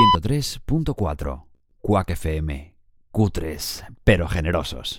103.4 Quack FM. Cutres, pero generosos.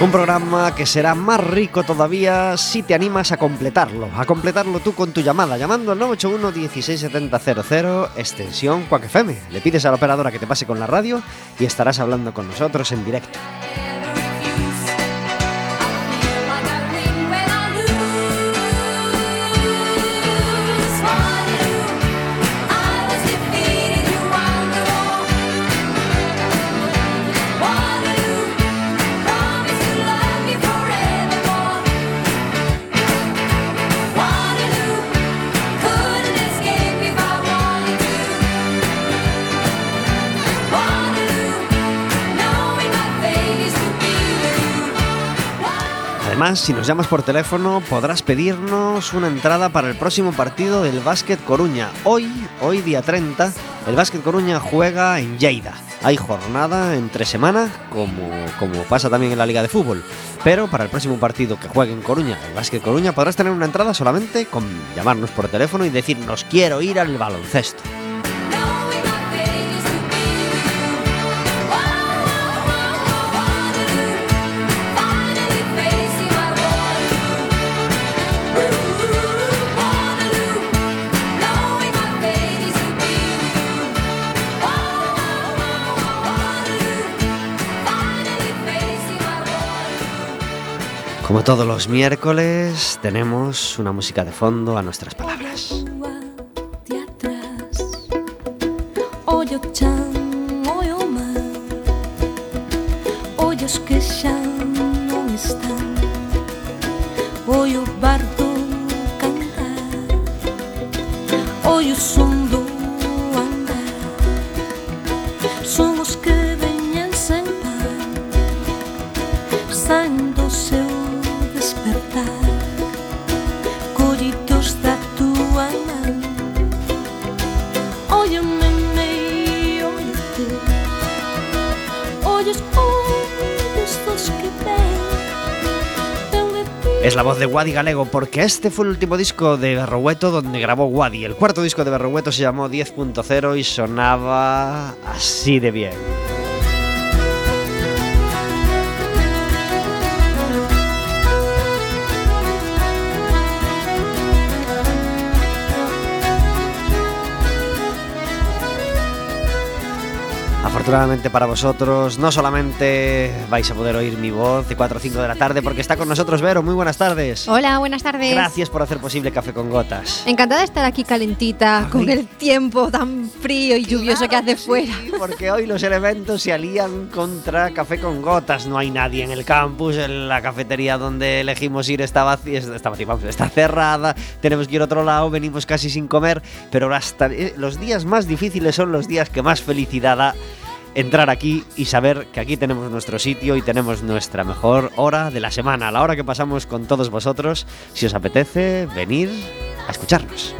Un programa que será más rico todavía si te animas a completarlo. A completarlo tú con tu llamada, llamando al 981 16700 extensión Quack FM. Le pides a la operadora que te pase con la radio y estarás hablando con nosotros en directo. Además, si nos llamas por teléfono, podrás pedirnos una entrada para el próximo partido del Básquet Coruña. Hoy, hoy día 30, el Básquet Coruña juega en Lleida. Hay jornada entre semana, como, como pasa también en la Liga de Fútbol. Pero para el próximo partido que juegue en Coruña, el Básquet Coruña, podrás tener una entrada solamente con llamarnos por teléfono y decirnos quiero ir al baloncesto. Como todos los miércoles, tenemos una música de fondo a nuestras palabras. Wadi Galego porque este fue el último disco de Berrogueto donde grabó Wadi. El cuarto disco de Berrogueto se llamó 10.0 y sonaba así de bien. Afortunadamente para vosotros, no solamente vais a poder oír mi voz de 4 o 5 de la tarde, porque está con nosotros Vero. Muy buenas tardes. Hola, buenas tardes. Gracias por hacer posible Café con Gotas. Encantada de estar aquí calentita, Ay. con el tiempo tan frío y lluvioso que hace fuera. Sí, porque hoy los elementos se alían contra Café con Gotas. No hay nadie en el campus, en la cafetería donde elegimos ir está vacía, está, vacía, vamos, está cerrada, tenemos que ir a otro lado, venimos casi sin comer, pero hasta eh, los días más difíciles son los días que más felicidad da entrar aquí y saber que aquí tenemos nuestro sitio y tenemos nuestra mejor hora de la semana, la hora que pasamos con todos vosotros. Si os apetece venir a escucharnos.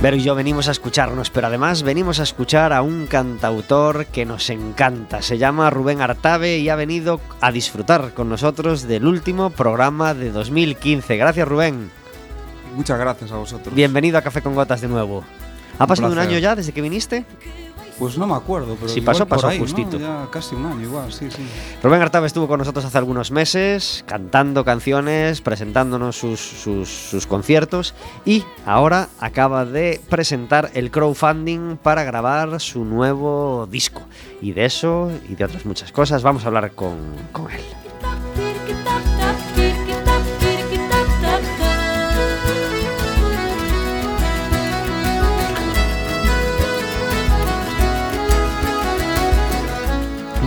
Vero y yo venimos a escucharnos, pero además venimos a escuchar a un cantautor que nos encanta. Se llama Rubén Artabe y ha venido a disfrutar con nosotros del último programa de 2015. Gracias Rubén. Muchas gracias a vosotros. Bienvenido a Café con Gotas de nuevo. ¿Ha pasado un año ya desde que viniste? Pues no me acuerdo, pero Si pasó, pasó ahí, ¿no? justito. Ya casi un año igual, sí, sí. Rubén Artabe estuvo con nosotros hace algunos meses, cantando canciones, presentándonos sus, sus- sus conciertos y ahora acaba de presentar el crowdfunding para grabar su nuevo disco. Y de eso y de otras muchas cosas vamos a hablar con, con él.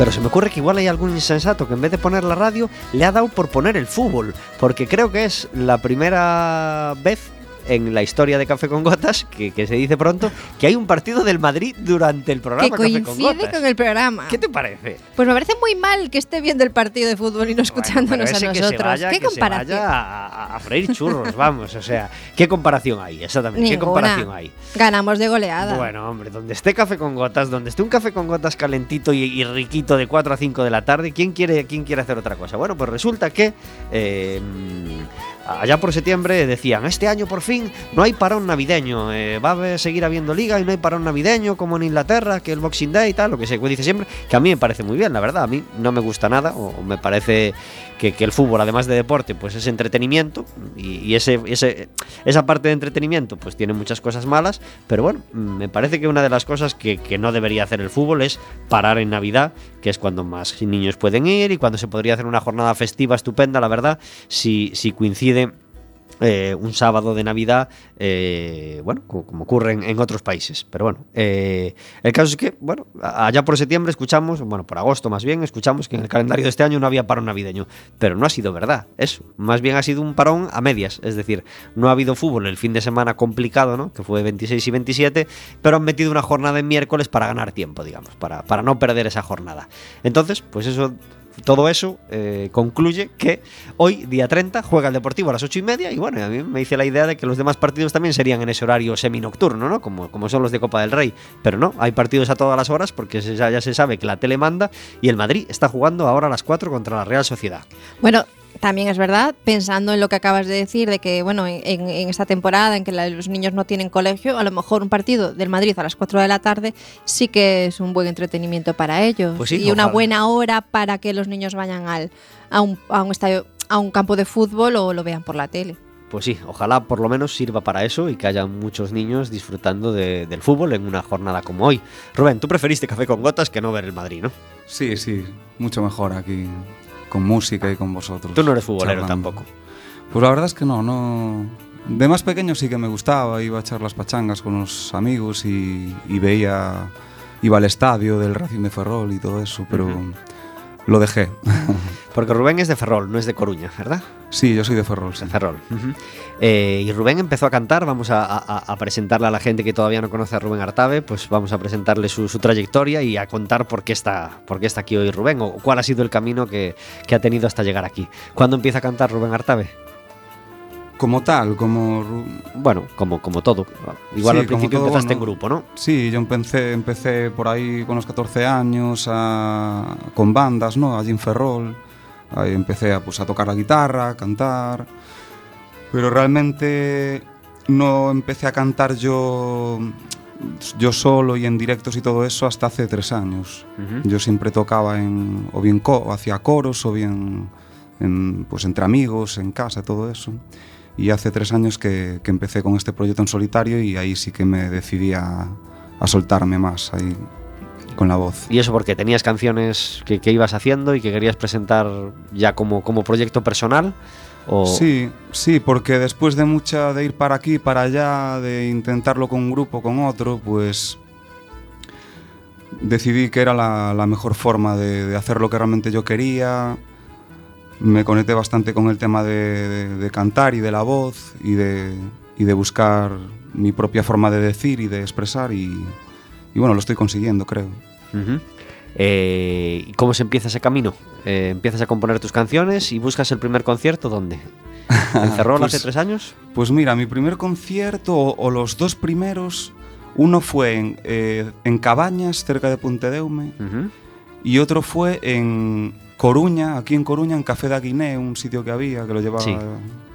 Pero se me ocurre que igual hay algún insensato que en vez de poner la radio le ha dado por poner el fútbol, porque creo que es la primera vez en la historia de Café con Gotas, que, que se dice pronto, que hay un partido del Madrid durante el programa que Café con coincide Gotas. con el programa. ¿Qué te parece? Pues me parece muy mal que esté viendo el partido de fútbol y no escuchándonos a nosotros. vaya- ¿Qué que se comparación? vaya a, freír churros, vamos, o sea, ¿qué comparación hay? Exactamente, ¿qué comparación hay? Ganamos de goleada. Bueno, hombre, donde esté café con gotas, donde esté un café con gotas calentito y, y riquito de 4 a 5 de la tarde, ¿quién quiere, quién quiere hacer otra cosa? Bueno, pues resulta que eh, allá por septiembre decían, este año por fin no hay parón navideño, eh, va a seguir habiendo liga y no hay parón navideño como en Inglaterra, que el Boxing Day y tal, lo que se dice siempre, que a mí me parece muy bien, la verdad, a mí no me gusta nada, o, me parece que, el fútbol, además de deporte, pues es entretenimiento, y, ese, ese, esa parte de entretenimiento pues tiene muchas cosas malas, pero bueno, me parece que una de las cosas que, que no debería hacer el fútbol es parar en Navidad, que es cuando más niños pueden ir y cuando se podría hacer una jornada festiva estupenda, la verdad, si, si coincide eh, un sábado de Navidad, eh, bueno, co- como ocurre en, otros países. Pero bueno, eh, el caso es que, bueno, allá por septiembre escuchamos, bueno, por agosto más bien, escuchamos que en el calendario de este año no había parón navideño. Pero no ha sido verdad, eso. Más bien ha sido un parón a medias. Es decir, no ha habido fútbol el fin de semana complicado, ¿no? Que fue 26 y 27, pero han metido una jornada en miércoles para ganar tiempo, digamos, para, para no perder esa jornada. Entonces, pues eso todo eso eh, concluye que hoy, día 30, juega el Deportivo a las 8 y media y bueno, a mí me hice la idea de que los demás partidos también serían en ese horario seminocturno, ¿no? Como, como son los de Copa del Rey. Pero no, hay partidos a todas las horas porque ya, ya se sabe que la tele manda y el Madrid está jugando ahora a las 4 contra la Real Sociedad. Bueno, también es verdad, pensando en lo que acabas de decir, de que, bueno, en, en- esta temporada en que la- los niños no tienen colegio, a lo mejor un partido del Madrid a las 4 de la tarde sí que es un buen entretenimiento para ellos. Pues sí, y una buena hora para que los niños vayan al, a, un, a un estadio, a un campo de fútbol o lo vean por la tele. Pues sí, ojalá por lo menos sirva para eso y que haya muchos niños disfrutando de- del fútbol en una jornada como hoy. Rubén, tú preferiste café con gotas que no ver el Madrid, ¿no? Sí, sí, mucho mejor aquí con música y con vosotros. Tú no eres futbolero charlando. tampoco. Pues la verdad es que no, no. De más pequeño sí que me gustaba, iba a echar las pachangas con los amigos y, y veía, iba al estadio del Racing de Ferrol y todo eso, pero. Lo dejé. Porque Rubén es de Ferrol, no es de Coruña, ¿verdad? sí, yo soy de Ferrol, sí. De Ferrol. Eh, y Rubén empezó a cantar, vamos a, a- a presentarle a la gente que todavía no conoce a Rubén Artabe, pues vamos a presentarle su, su trayectoria y a contar por qué, está, por qué está aquí hoy Rubén o cuál ha sido el camino que, que ha tenido hasta llegar aquí. ¿Cuándo empieza a cantar Rubén Artabe? Como tal, como... Bueno, como, como todo. Igual Sí, al principio todo, empezaste en bueno. grupo, ¿no? Sí, yo empecé, empecé por ahí con los 14 años a- con bandas, ¿no? Allí en Ferrol. Ahí empecé a, pues, a tocar la guitarra, a cantar. Pero realmente no empecé a cantar yo, yo solo y en directos y todo eso hasta hace tres años. Ujú. Yo siempre tocaba en, o bien co- hacía coros o bien en, pues entre amigos, en casa, todo eso. Y hace tres años que, que empecé con este proyecto en solitario y ahí sí que me decidí a, a soltarme más ahí con la voz. Y eso porque tenías canciones que, que ibas haciendo y que querías presentar ya como, como proyecto personal. O... Sí, sí, porque después de mucha de ir para aquí, para allá, de intentarlo con un grupo, con otro, pues decidí que era la, la mejor forma de, de hacer lo que realmente yo quería. Me conecté bastante con el tema de, de- de cantar y de la voz y de, y de buscar mi propia forma de decir y de expresar y, y bueno, lo estoy consiguiendo, creo. Eh, ¿Y cómo se empieza ese camino? Eh, empiezas a componer tus canciones y buscas el primer concierto, ¿dónde? ¿En Ferrol Pues- hace tres años? Pues mira, mi primer concierto, o, o los dos primeros, uno fue en, eh, en Cabañas, cerca de Puntedeume, Ujú. y otro fue en Coruña, aquí en Coruña, en Café da Guinea, un sitio que había, que lo llevaba Sí.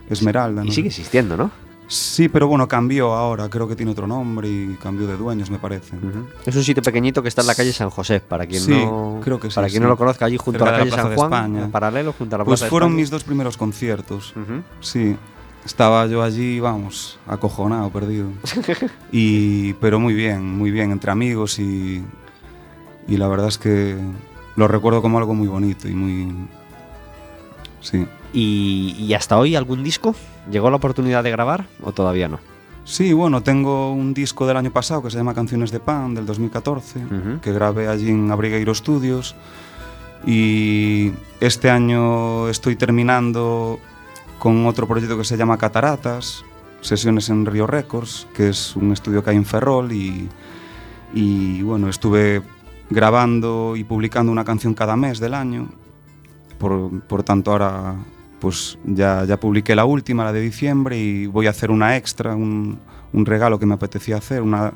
Esmeralda. Y ¿no? sigue existiendo, ¿no? Sí, pero bueno, cambió ahora, creo que tiene otro nombre y cambió de dueños, me parece. Es un sitio pequeñito que está en la calle San José, para quien Sí, no creo que sí, para quien sí. no lo conozca, allí junto Cerca a la calle la Plaza San de Juan, España. en paralelo junto a la Pues Plaza de fueron mis dos primeros conciertos. Sí, estaba yo allí, vamos, acojonado, perdido. Y, pero muy bien, muy bien, entre amigos y, y la verdad es que lo recuerdo como algo muy bonito y muy... Sí. ¿Y, y hasta hoy algún disco? ¿Llegó la oportunidad de grabar o todavía no? Sí, bueno, tengo un disco del año pasado que se llama Canciones de Pan, del 2014, Ujú. que grabé allí en Abrigueiro Studios. Y este año estoy terminando con otro proyecto que se llama Cataratas, sesiones en Río Records, que es un estudio que hay en Ferrol. Y, y bueno, estuve grabando y publicando una canción cada mes del año. Por, por tanto, ahora pues ya, ya publiqué la última, la de diciembre, y voy a hacer una extra, un, un regalo que me apetecía hacer, una,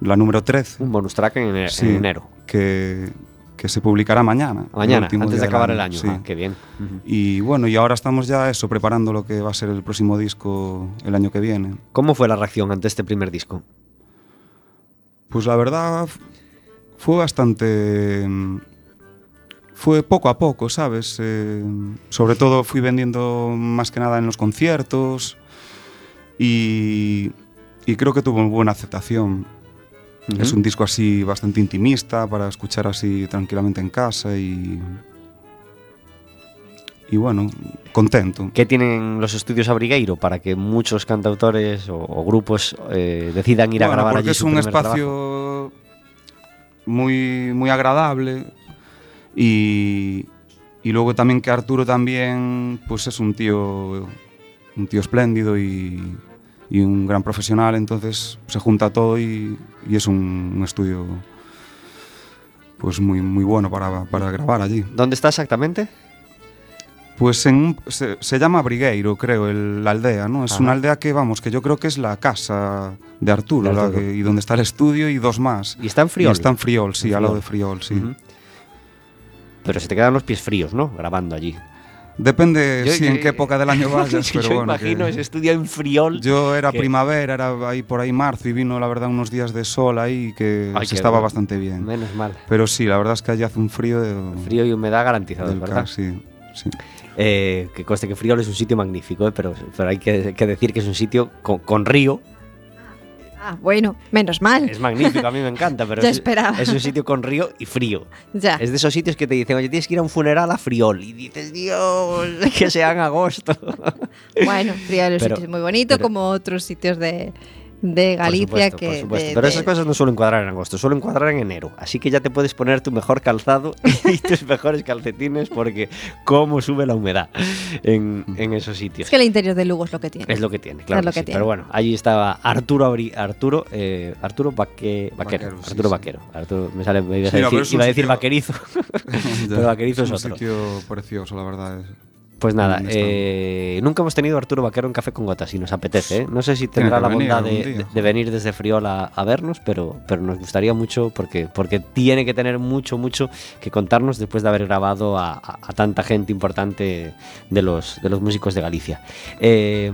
la número 13, Un bonus track en, en Sí. enero. que, que se publicará mañana. Mañana, antes de acabar el año. sí. Ah, qué bien. Ujú. Y bueno, y ahora estamos ya eso, preparando lo que va a ser el próximo disco el año que viene. ¿Cómo fue la reacción ante este primer disco? Pues la verdad fue bastante... Fue poco a poco, ¿sabes? Eh, sobre todo fui vendiendo más que nada en los conciertos y, y creo que tuvo buena aceptación. Es un disco así bastante intimista para escuchar así tranquilamente en casa y... Y bueno, contento. ¿Qué tienen los estudios Abrigueiro para que muchos cantautores o, o grupos eh, decidan ir a grabar porque allí es su un espacio moi moi agradable e e logo tamén que Arturo tamén pois pues, é un tío un tío espléndido e e un gran profesional, entonces se junta todo y, y es un, un estudio pues muy, muy bueno para, para grabar allí. ¿Dónde está exactamente? Pues en un- se, se llama Brigueiro, creo, el- la aldea, ¿no? Es Ajá. una aldea que, vamos, que yo creo que es la casa de Arturo, De la Arturo. que- y donde está el estudio y dos más. Y está en Y Friol. está en Friol, sí, En al lado de Friol, sí. Pero se te quedan los pies fríos, ¿no? Grabando allí. Depende Yo- si yo- en qué época del año vayas, pero yo bueno. imagino ese estudio en Friol. Yo era que- primavera, era ahí por ahí marzo y vino, la verdad, unos días de sol ahí que Ay, se estaba bueno. bastante bien. Menos mal. Pero sí, la verdad es que allí hace un frío de, Frío y humedad garantizados, del ¿verdad? sí, sí. Eh, que conste que Friol es un sitio magnífico, ¿eh? pero, pero hay que, que decir que es un sitio con, con río. Ah, bueno, menos mal. Es magnífico, a mí me encanta, pero es, esperaba. es un sitio con río y frío. Ya. Es de esos sitios que te dicen, oye, tienes que ir a un funeral a Friol. Y dices, Dios, que sea en agosto. Bueno, Friol es un sitio muy bonito, pero- como otros sitios de, de Por Galicia supuesto, que. por supuesto. de- Pero de- esas cosas no suelen cuadrar en agosto, suelen cuadrar en enero. Así que ya te puedes poner tu mejor calzado y tus mejores calcetines porque cómo sube la humedad en, en esos sitios. Es que el interior de Lugo es lo que tiene. Es lo que tiene, claro. Es lo que que sí. tiene. Pero bueno, allí estaba Arturo Abri- Arturo, eh, Arturo Vaque- Vaquero. Vaquero, sí, Arturo sí. Vaquero. Arturo, me sale, me iba a Sí, no, decir, es iba a decir sitio- vaquerizo. pero vaquerizo es, un otro. sitio precioso, la verdad. es- Pues nada, eh, nunca hemos tenido a Arturo Vaquero en Café con Gotas y nos apetece. ¿eh? No sé si tendrá la venir bondad de, venir desde Friol a, a vernos, pero, pero nos gustaría mucho porque, porque tiene que tener mucho, mucho que contarnos después de haber grabado a, a- a tanta gente importante de los, de los músicos de Galicia. Eh,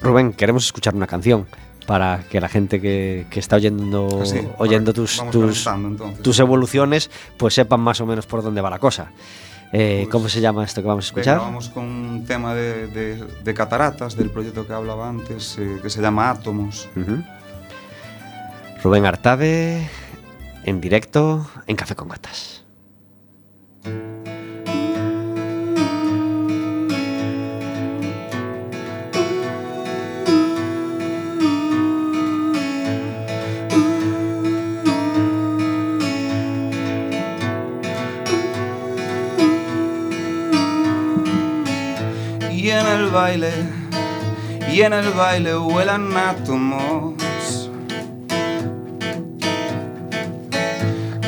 Rubén, queremos escuchar una canción para que la gente que, que está oyendo, Así, oyendo tus, tus, tus evoluciones, pues sepan más o menos por dónde va la cosa. Eh, Pues, ¿Cómo se llama esto que vamos a escuchar? vamos con un tema de, de- de cataratas del proyecto que hablaba antes, eh, que se llama Átomos. Rubén Artade en directo en Café con Gatas. En el baile, y en el baile vuelan átomos.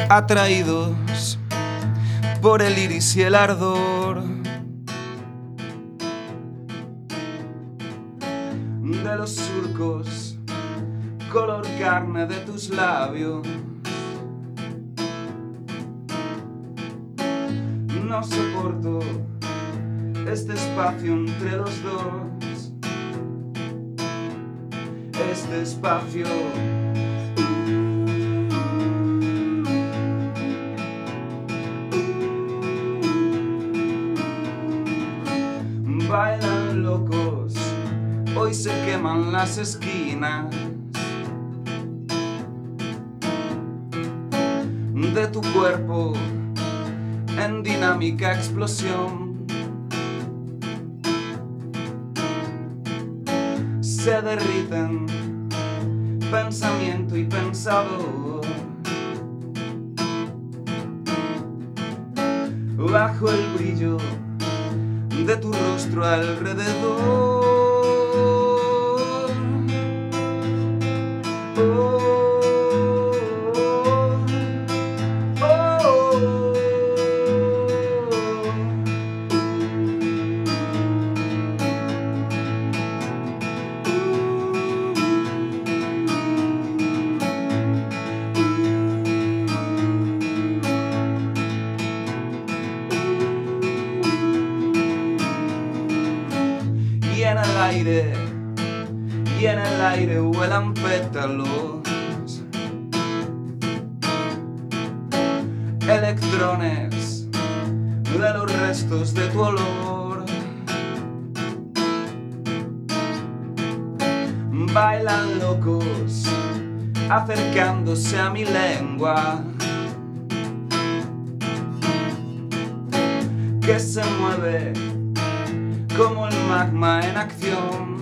Atraídos por el iris y el ardor de los surcos, color carne de tus labios. No soporto este espacio entre los dos. este espacio. Bailan locos, hoy se queman las esquinas. de tu cuerpo en dinámica explosión. Se derriten pensamiento y pensador. Bajo el brillo de tu rostro alrededor. Aire, y en el aire vuelan pétalos. Electrones de los restos de tu olor. Bailan locos, acercándose a mi lengua. Que se mueve como el magma en acción.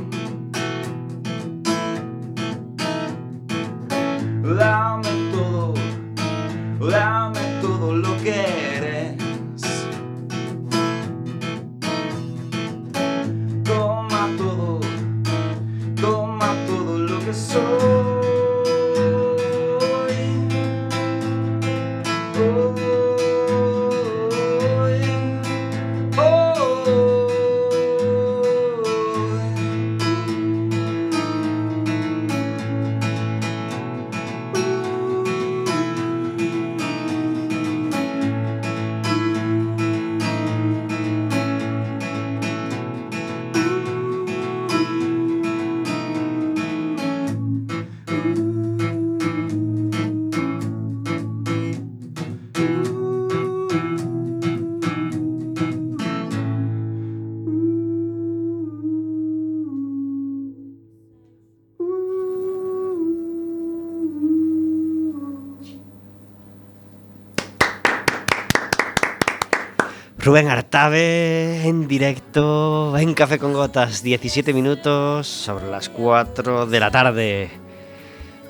Rubén Artabe en directo en Café con Gotas, 17 minutos sobre las 4 de la tarde.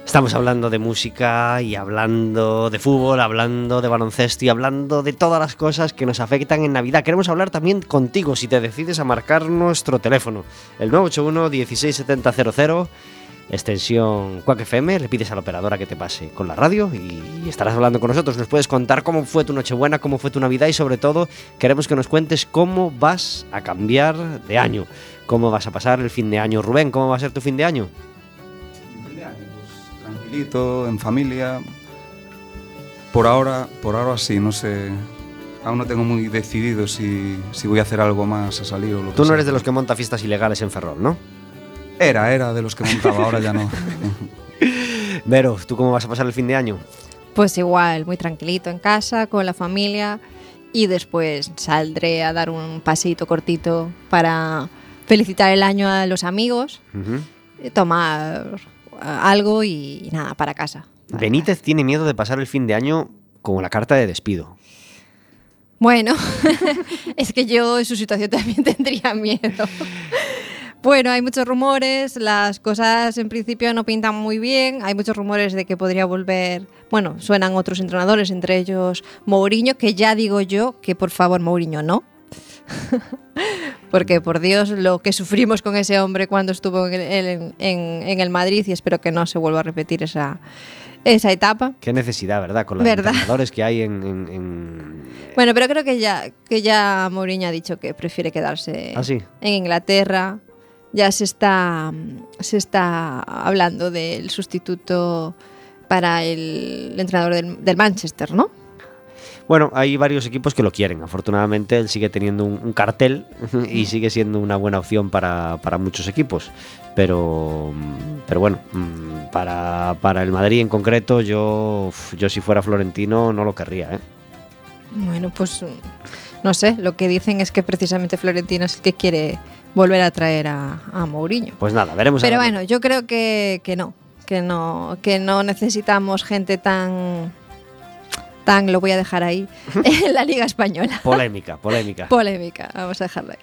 Estamos hablando de música y hablando de fútbol, hablando de baloncesto y hablando de todas las cosas que nos afectan en Navidad. Queremos hablar también contigo si te decides a marcar nuestro teléfono, el 981 167000 extensión Quack FM, le pides a la operadora que te pase con la radio y estarás hablando con nosotros. Nos puedes contar cómo fue tu Nochebuena, cómo fue tu Navidad y sobre todo queremos que nos cuentes cómo vas a cambiar de año, cómo vas a pasar el fin de año. Rubén, ¿cómo va a ser tu fin de año? Pues, tranquilito, en familia. Por ahora, por ahora sí, no sé. Aún no tengo muy decidido si, si voy a hacer algo más a salir o lo que Tú no sea. eres de los que monta fiestas ilegales en Ferrol, ¿no? Era, era de los que montaba, ahora ya no. Vero, ¿tú cómo vas a pasar el fin de año? Pues igual, muy tranquilito en casa, con la familia y después saldré a dar un paseito cortito para felicitar el año a los amigos, eh, tomar eh, algo y, y nada, para casa. Para Benítez tiene miedo de pasar el fin de año con la carta de despido. Bueno, es que yo en su situación también tendría miedo. Bueno, hay muchos rumores, las cosas en principio no pintan muy bien, hay muchos rumores de que podría volver, bueno, suenan otros entrenadores, entre ellos Mourinho, que ya digo yo que por favor Mourinho no. Porque por Dios, lo que sufrimos con ese hombre cuando estuvo en el, en- en- en el Madrid y espero que no se vuelva a repetir esa, esa etapa. Qué necesidad, ¿verdad? Con los ¿Verdad? entrenadores que hay en... en- en- Bueno, pero creo que ya, que ya Mourinho ha dicho que prefiere quedarse ¿Ah, sí? en Inglaterra. Ya se está, se está hablando del sustituto para el entrenador del, del Manchester, ¿no? Bueno, hay varios equipos que lo quieren. Afortunadamente, él sigue teniendo un, un cartel y sigue siendo una buena opción para, para muchos equipos. Pero, pero bueno, mm, para, para el Madrid en concreto, yo, yo si fuera Florentino no lo querría. ¿eh? Bueno, pues no sé, lo que dicen es que precisamente Florentino es el que quiere volver a traer a, a Mourinho. Pues nada, veremos. Pero bueno, yo creo que, que no, que no, que no necesitamos gente tan, tan, lo voy a dejar ahí, en la Liga Española. Polémica, polémica. Polémica, vamos a dejarla ahí.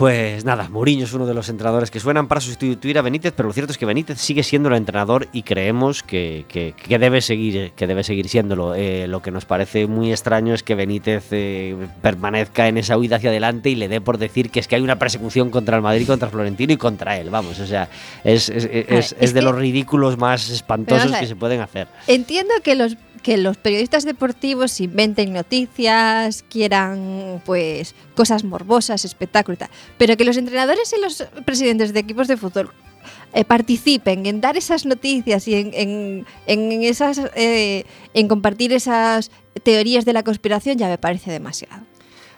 Pues nada, Mourinho es uno de los entrenadores que suenan para sustituir a Benítez, pero lo cierto es que Benítez sigue siendo el entrenador y creemos que, que- que debe seguir que debe seguir siéndolo. Eh, lo que nos parece muy extraño es que Benítez eh, permanezca en esa huida hacia adelante y le dé por decir que es que hay una persecución contra el Madrid, contra Florentino y contra él. Vamos, o sea, es, es- es- es es de que- los ridículos más espantosos que se pueden hacer. Entiendo que los que los periodistas deportivos inventen noticias, quieran pues cosas morbosas, espectáculo y tal, pero que los entrenadores y los presidentes de equipos de fútbol eh, participen en dar esas noticias y en, en- en esas eh, en compartir esas teorías de la conspiración ya me parece demasiado.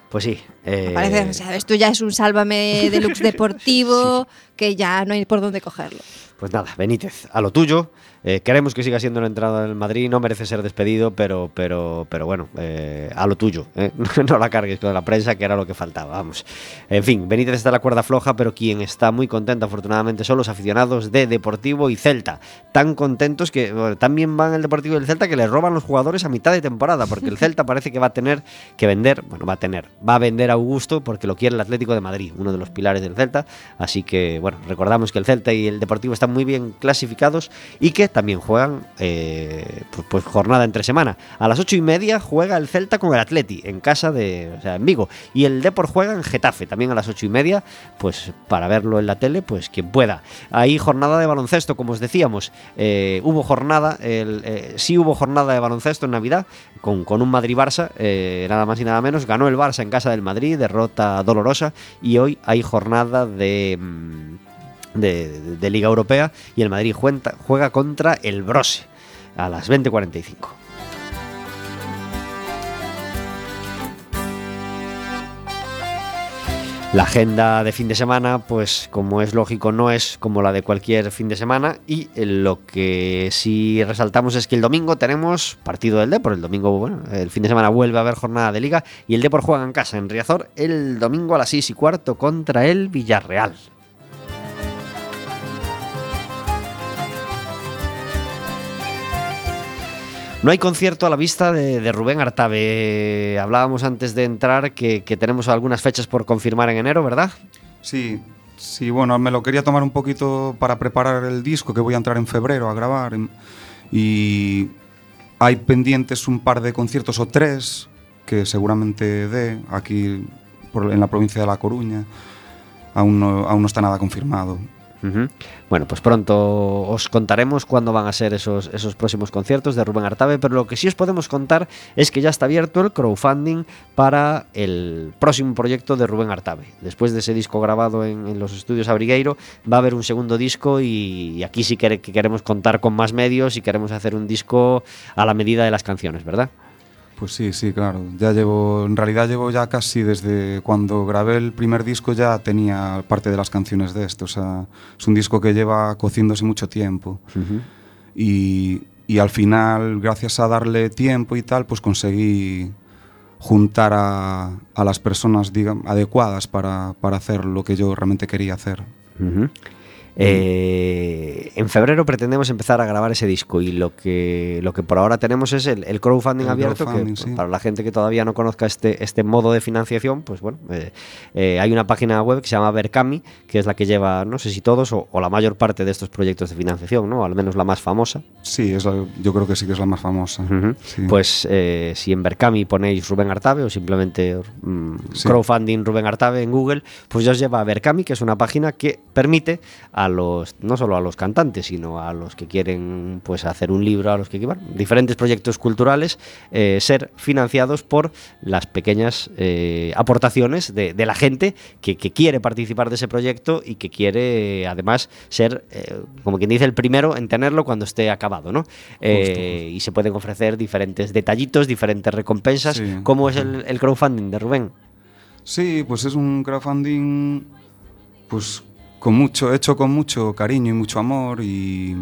Pues sí. Eh, parece. Esto ya es un sálvame deluxe deportivo que ya no hay por dónde cogerlo. Pues nada, Benítez, a lo tuyo. Eh, queremos que siga siendo el entrenador del Madrid, no merece ser despedido, pero, pero, pero bueno, eh, a lo tuyo. ¿eh? no la cargues con la prensa, que era lo que faltaba, vamos. En fin, Benítez está en la cuerda floja, pero quien está muy contento, afortunadamente, son los aficionados de Deportivo y Celta. Tan contentos que bueno, también van el Deportivo y el Celta que les roban los jugadores a mitad de temporada, porque el Celta parece que va a tener que vender, bueno, va a tener, va a vender a Augusto porque lo quiere el Atlético de Madrid, uno de los pilares del Celta. Así que, bueno, recordamos que el Celta y el Deportivo están muy bien clasificados y que también juegan eh, pues, pues jornada entre semana. A las ocho y media juega el Celta con el Atleti en casa de, o sea, en Vigo. Y el Depor juega en Getafe también a las ocho y media, pues para verlo en la tele, pues quien pueda. Ahí jornada de baloncesto, como os decíamos, eh, hubo jornada, el, eh, sí hubo jornada de baloncesto en Navidad con, con un Madrid-Barça, nada más y nada menos. Ganó el Barça en casa del Madrid, derrota dolorosa, y hoy hay jornada de... mm, de, Liga Europea y el Madrid juenta- juega contra el Brose a las 20:45. La agenda de fin de semana, pues como es lógico, no es como la de cualquier fin de semana. Y eh, lo que sí resaltamos es que el domingo tenemos partido del Depor. El domingo, bueno, el fin de semana vuelve a haber jornada de liga. Y el Depor juega en casa, en Riazor, el domingo a las 6 y cuarto contra el Villarreal. No hay concierto a la vista de, Rubén Artabe. Hablábamos antes de entrar que, tenemos algunas fechas por confirmar en enero, ¿verdad? Sí, sí, bueno, me lo quería tomar un poquito para preparar el disco que voy a entrar en febrero a grabar. en- y hay pendientes un par de conciertos o tres que seguramente dé aquí en la provincia de La Coruña. Aún aún no está nada confirmado. Bueno, pues pronto os contaremos cuándo van a ser esos, esos próximos conciertos de Rubén Artabe, pero lo que sí os podemos contar es que ya está abierto el crowdfunding para el próximo proyecto de Rubén Artabe. Después de ese disco grabado en, los estudios Abrigueiro, va a haber un segundo disco y, aquí sí que queremos contar con más medios y queremos hacer un disco a la medida de las canciones, ¿verdad? Pues sí, sí, claro. Ya llevo, en realidad llevo ya casi desde cuando grabé el primer disco ya tenía parte de las canciones de esto. O sea, es un disco que lleva cociéndose mucho tiempo. y, y al final, gracias a darle tiempo y tal, pues conseguí juntar a, a las personas digam- adecuadas para, para hacer lo que yo realmente quería hacer. Ujú. Eh, en febrero pretendemos empezar a grabar ese disco y lo que, lo que por ahora tenemos es el, el crowdfunding El abierto, crowdfunding, que sí. para la gente que todavía no conozca este, este modo de financiación, pues bueno, eh, eh, hay una página web que se llama Berkami, que es la que lleva, no sé si todos o, o la mayor parte de estos proyectos de financiación, ¿no? al menos la más famosa. Sí, es la- yo creo que sí que es la más famosa. Sí. Pues si en Berkami ponéis Rubén Artabe o simplemente mm, Sí. crowdfunding Rubén Artabe en Google, pues ya os lleva a Berkami, que es una página que permite a a los, no solo a los cantantes, sino a los que quieren pues hacer un libro, a los que bueno, diferentes proyectos culturales, eh, ser financiados por las pequeñas eh, aportaciones de, de la gente que, que quiere participar de ese proyecto y que quiere además ser, eh, como quien dice, el primero en tenerlo cuando esté acabado, ¿no? Y se pueden ofrecer diferentes detallitos, diferentes recompensas. Sí. ¿Cómo es el, el crowdfunding de Rubén? Sí, pues es un crowdfunding pues con mucho, hecho con mucho cariño y mucho amor y,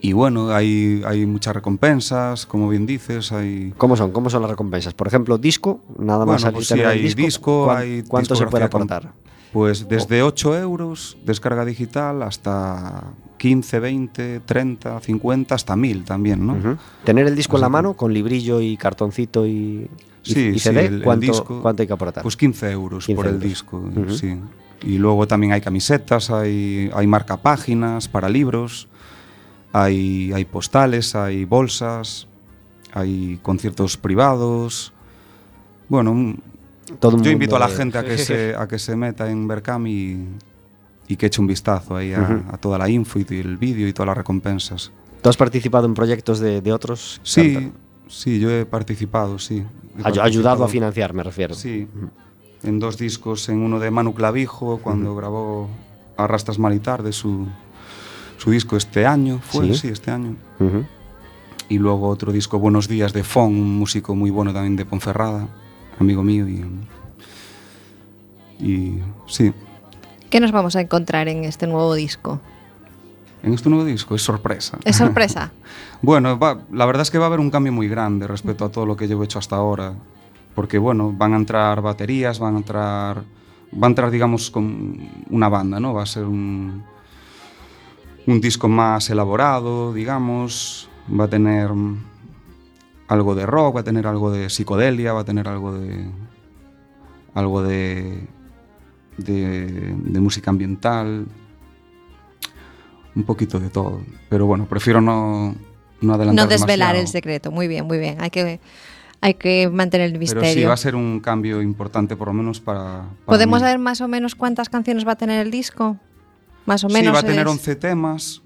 y bueno, hay, hay muchas recompensas, como bien dices, hay... ¿Cómo son? ¿Cómo son las recompensas? Por ejemplo, disco, nada más Bueno, pues hay disco. disco, ¿cuán- hay ¿Cuánto se puede aportar? Pues desde 8 euros descarga digital hasta 15, 20, 30, 50, hasta 1000 también, ¿no? Ujú. Tener el disco en la Así que- mano con librillo y cartoncito y, y- Sí, y sí, CD, el- el ¿cuánto, disco, cuánto hay que aportar? Pues 15 euros 15 por el euros. disco, Ujú. sí. Y luego también hay camisetas, hay, hay marcapáginas para libros, hay, hay postales, hay bolsas, hay conciertos privados. Bueno, un- Todo yo invito a la de- gente a que se, a que se meta en Berkam y, y que eche un vistazo ahí a, Ujú. a toda la info y el vídeo y todas las recompensas. ¿Tú has participado en proyectos de, de otros? Sí, sí, yo he participado, sí. He Ay- ayudado a financiar, me refiero. Sí, en dos discos, en uno de Manu Clavijo, cuando grabó Arrastras Mal y Tarde, su, su disco este año, fue, Sí. sí, este año. Y luego otro disco, Buenos Días, de Fon, un músico muy bueno también de Ponferrada, amigo mío. Y, y sí, ¿Qué nos vamos a encontrar en este nuevo disco? en este nuevo disco es sorpresa. ¿Es sorpresa? Bueno, va- la verdad es que va a haber un cambio muy grande respecto a todo lo que llevo hecho hasta ahora. Porque, bueno, van a entrar baterías, van a entrar. Va a entrar, digamos, con una banda, ¿no? Va a ser un. Un disco más elaborado, digamos. Va a tener algo de rock, va a tener algo de psicodelia, va a tener algo de. algo de. de, de música ambiental. Un poquito de todo. Pero bueno, prefiero no, no adelantar No desvelar demasiado. el secreto. Muy bien, muy bien. Hay que, hay que mantener el Pero misterio. sí, va a ser un cambio importante, por lo menos para. para ¿Podemos mí. saber más o menos cuántas canciones va a tener el disco? Más o Sí, menos. va a tener es- 11 temas.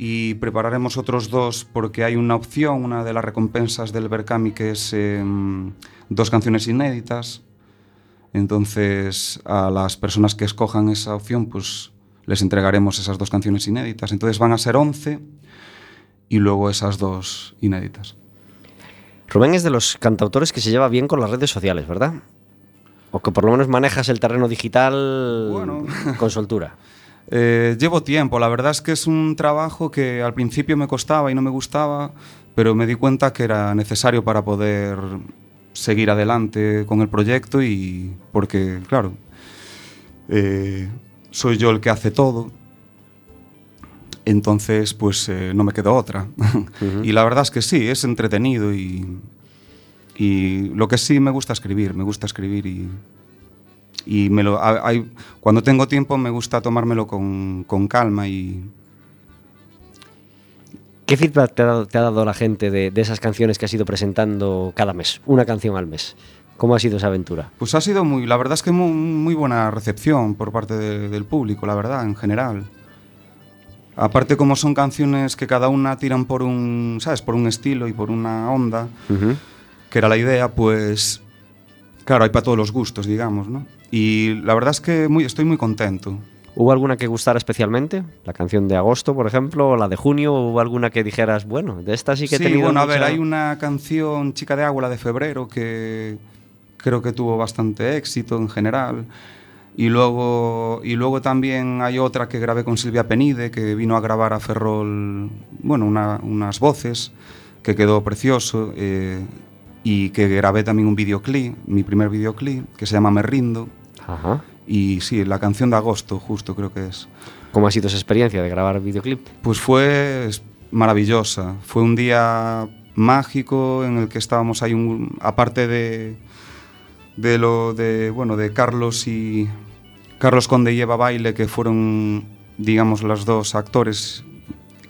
Y prepararemos otros dos porque hay una opción, una de las recompensas del Berkami, que es em, dos canciones inéditas. Entonces, a las personas que escojan esa opción, pues les entregaremos esas dos canciones inéditas. Entonces van a ser 11 y luego esas dos inéditas. Rubén es de los cantautores que se lleva bien con las redes sociales, ¿verdad? O que por lo menos manejas el terreno digital Bueno. con soltura. Eh, llevo tiempo, la verdad es que es un trabajo que al principio me costaba y no me gustaba, pero me di cuenta que era necesario para poder seguir adelante con el proyecto y porque, claro, eh, soy yo el que hace todo, entonces pues eh, no me quedó otra. y la verdad es que sí, es entretenido y, y lo que sí me gusta escribir, me gusta escribir y, y me lo, ha- hay- cuando tengo tiempo me gusta tomármelo con, con calma y ¿Qué feedback te ha dado, te ha dado la gente de, de esas canciones que has ido presentando cada mes? Una canción al mes. ¿Cómo ha sido esa aventura? pues ha sido muy, la verdad es que muy, muy buena recepción por parte de- del público, la verdad, en general. Aparte como son canciones que cada una tiran por un, ¿sabes? Por un estilo y por una onda, Ujú. que era la idea, pues claro, hay para todos los gustos, digamos, ¿no? Y la verdad es que muy, estoy muy contento. ¿Hubo alguna que gustara especialmente? ¿La canción de agosto, por ejemplo? ¿O la de junio? ¿O ¿Hubo alguna que dijeras, bueno, de esta sí que he tenido bueno, a mucha- ver, hay una canción Chica de Agua, la de febrero, que creo que tuvo bastante éxito en general. Y luego, y luego también hay otra que grabé con Silvia Penide, que vino a grabar a Ferrol, bueno, una- unas voces, que quedó precioso. eh, y que grabé también un videoclip, mi primer videoclip, que se llama Me Rindo. Ajá. Y sí, la canción de agosto, justo creo que es. ¿Cómo ha sido esa experiencia de grabar videoclip? Pues fue maravillosa. Fue un día mágico en el que estábamos ahí, un- aparte de, de lo de bueno de Carlos y Carlos Conde y Eva Baile, que fueron, digamos, los dos actores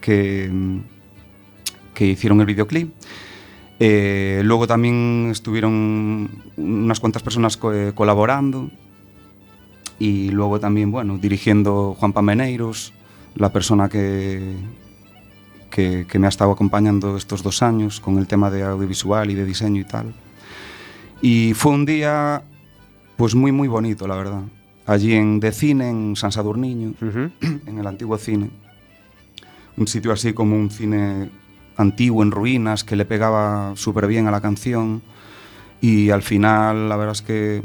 que, que hicieron el videoclip. Eh, luego también estuvieron unas cuantas personas co- eh, colaborando Y luego también, bueno, dirigiendo Juan Pameneiros, la persona que, que, que me ha estado acompañando estos dos años con el tema de audiovisual y de diseño y tal. Y fue un día, pues muy, muy bonito, la verdad. Allí en De Cine, en San Sadurniño, Ujú. en el antiguo cine. Un sitio así como un cine antiguo en ruinas que le pegaba súper bien a la canción. Y al final, la verdad es que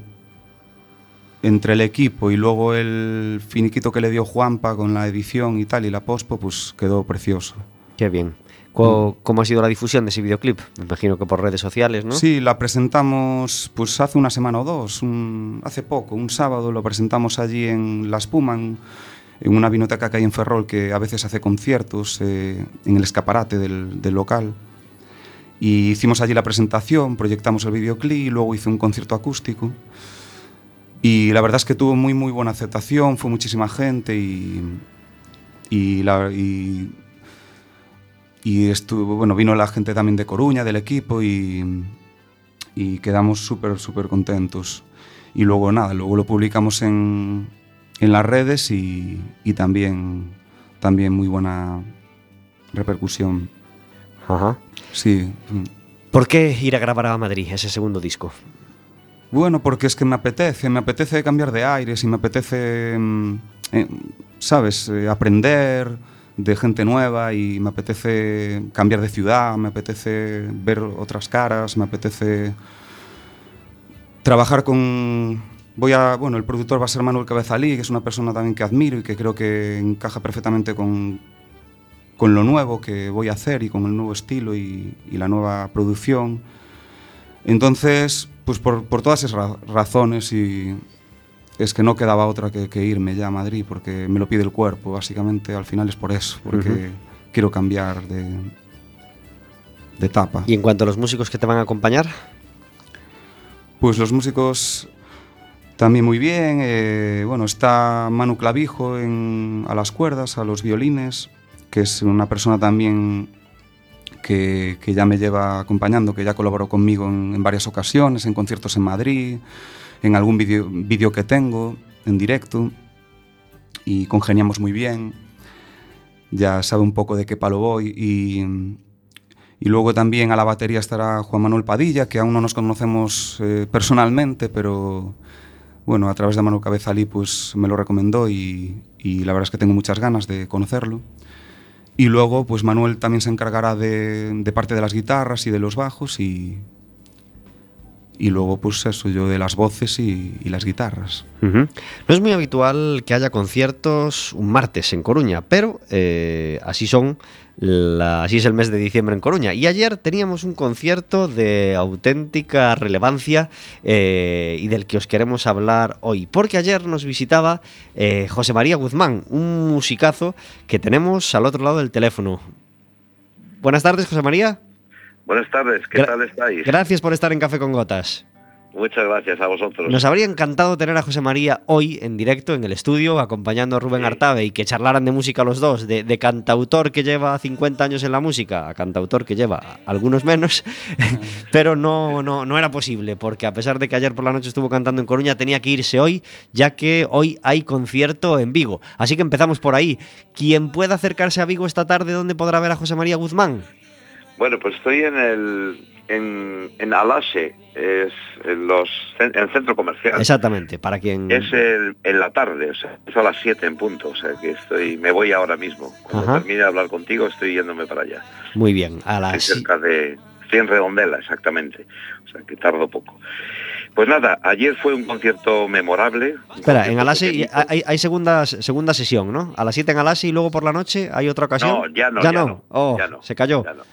entre el equipo y luego el finiquito que le dio Juanpa con la edición y tal y la pospo, pues quedó precioso. Qué bien. Co- ¿Cómo ha sido la difusión de ese videoclip? Me imagino que por redes sociales, ¿no? Sí, la presentamos pues hace una semana o dos, un- hace poco, un sábado lo presentamos allí en La Espuma, en, en una vinoteca que hay en Ferrol que a veces hace conciertos eh, en el escaparate del, del local. Y hicimos allí la presentación, proyectamos el videoclip y luego hice un concierto acústico. Y la verdad es que tuvo muy muy buena aceptación, fue muchísima gente y, y, la, y y estuvo, bueno, vino la gente también de Coruña, del equipo, y, y quedamos súper, súper contentos. Y luego nada, luego lo publicamos en, en las redes y, y también, también muy buena repercusión. Ajá. Sí. ¿Por qué ir a grabar a Madrid ese segundo disco? Bueno, porque es que me apetece, me apetece cambiar de aires y me apetece, mm, eh, ¿sabes?, Eh, aprender de gente nueva y me apetece cambiar de ciudad, me apetece ver otras caras, me apetece trabajar con... Voy a, bueno, el productor va a ser Manuel Cabezalí, que es una persona también que admiro y que creo que encaja perfectamente con, con lo nuevo que voy a hacer y con el nuevo estilo y, y la nueva producción. Entonces, pues por, por todas esas ra- razones y es que no quedaba otra que, que irme ya a Madrid porque me lo pide el cuerpo, básicamente al final es por eso, porque quiero cambiar de, de etapa. Y en cuanto a los músicos que te van a acompañar, Pues los músicos también muy bien. eh, bueno, está Manu Clavijo en- a las cuerdas, a los violines, que es una persona también que, ya me lleva acompañando, que ya colaboró conmigo en, varias ocasiones, en conciertos en Madrid, en algún vídeo vídeo que tengo en directo, y congeniamos muy bien. Ya sabe un poco de qué palo voy y, luego también a la batería estará Juan Manuel Padilla, que aún no nos conocemos eh, personalmente, pero bueno, a través de Manuel Cabezalí pues me lo recomendó y la verdad es que tengo muchas ganas de conocerlo. Y luego pues Manuel también se encargará de, parte de las guitarras y de los bajos y, y luego pues eso, yo de las voces y, las guitarras. No es muy habitual que haya conciertos un martes en Coruña, pero eh, así son, así es el mes de diciembre en Coruña. Y ayer teníamos un concierto de auténtica relevancia eh, y del que os queremos hablar hoy, porque ayer nos visitaba eh, José María Guzmán, un musicazo que tenemos al otro lado del teléfono. Buenas tardes, José María. Buenas tardes, ¿qué Gra- tal estáis? Gracias por estar en Café con Gotas. Muchas gracias a vosotros. Nos habría encantado tener a José María hoy en directo en el estudio, acompañando a Rubén Sí. Artabe y que charlaran de música los dos, de, de cantautor que lleva 50 años en la música a cantautor que lleva algunos menos, pero no, no, no era posible, porque a pesar de que ayer por la noche estuvo cantando en Coruña, tenía que irse hoy, ya que hoy hay concierto en Vigo. Así que empezamos por ahí. ¿Quién pueda acercarse a Vigo esta tarde, dónde podrá ver a José María Guzmán? Bueno, pues estoy en el en, en Alache, es en, los, en el centro comercial. Exactamente, para quien... Es el- en la tarde, o sea, es a las 7 en punto, o sea que estoy, me voy ahora mismo. Cuando Ajá. termine de hablar contigo estoy yéndome para allá. Muy bien, a Estoy las... cerca de, estoy en Redondela, exactamente. O sea que tardo poco. Pues nada, ayer fue un concierto memorable. Espera, concierto en pequeñito. hay, hay segunda, segunda sesión, ¿no? A las 7 en Alasi y luego por la noche hay otra ocasión. No, ya no, ya no, Oh, ya no, se cayó. Ya no,